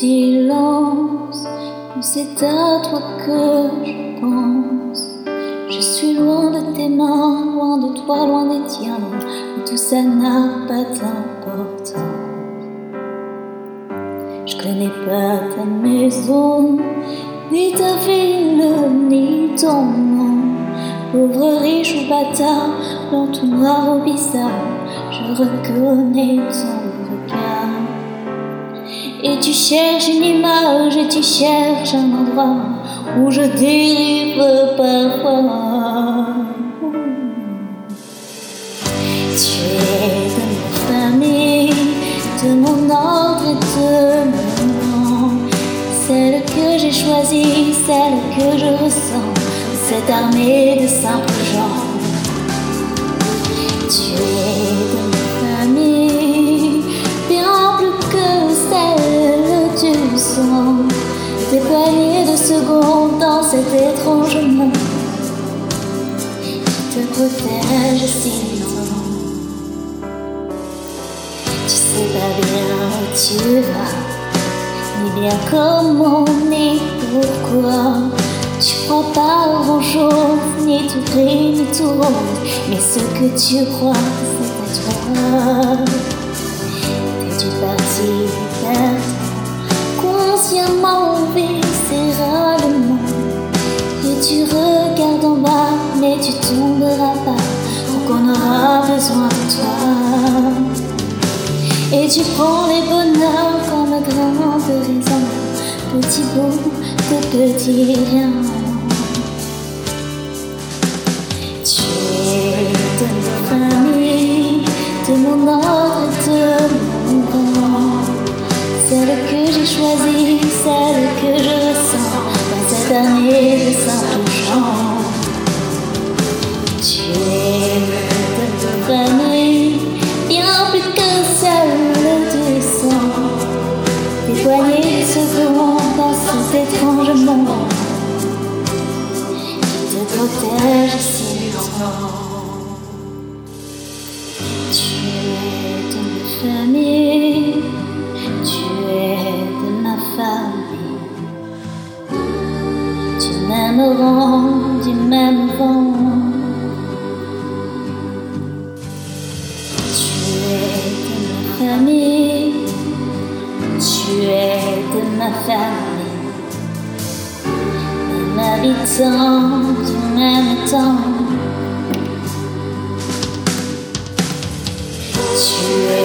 silence, c'est à toi que je pense. Je suis loin de tes mains, loin de toi, loin des tiens, tout ça n'a pas d'importance. Je connais pas ta maison, ni ta ville, ni ton nom. Pauvre, riche ou bâtard, dans tout noir ou bizarre, je reconnais ton. Et tu cherches une image, et tu cherches un endroit où je dérive parfois. Tu es de ma famille, de mon ordre et de mon nom. Celle que j'ai choisie, celle que je ressens, cette armée de simples gens. Tu es protège si longtemps. Tu sais pas bien où tu vas, ni bien comment, ni pourquoi. Tu crois pas grand chose, ni tout gris, ni tout rose, mais ce que tu crois, tu tomberas pas, donc on aura besoin de toi. Et tu prends les bonheurs comme un grain de raisin, petit bout de petit rien. Tu es de ma famille, tu es de ma famille. Du même rang, du même. Tu es de ma famille, tu es de ma famille. Même habitant du même temps. Tu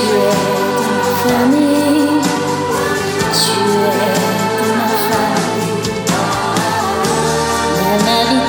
Tu es de ma famille, tu es de ma famille. Même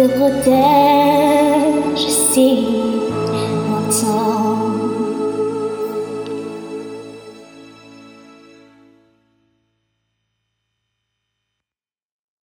qui te protège si longtemps.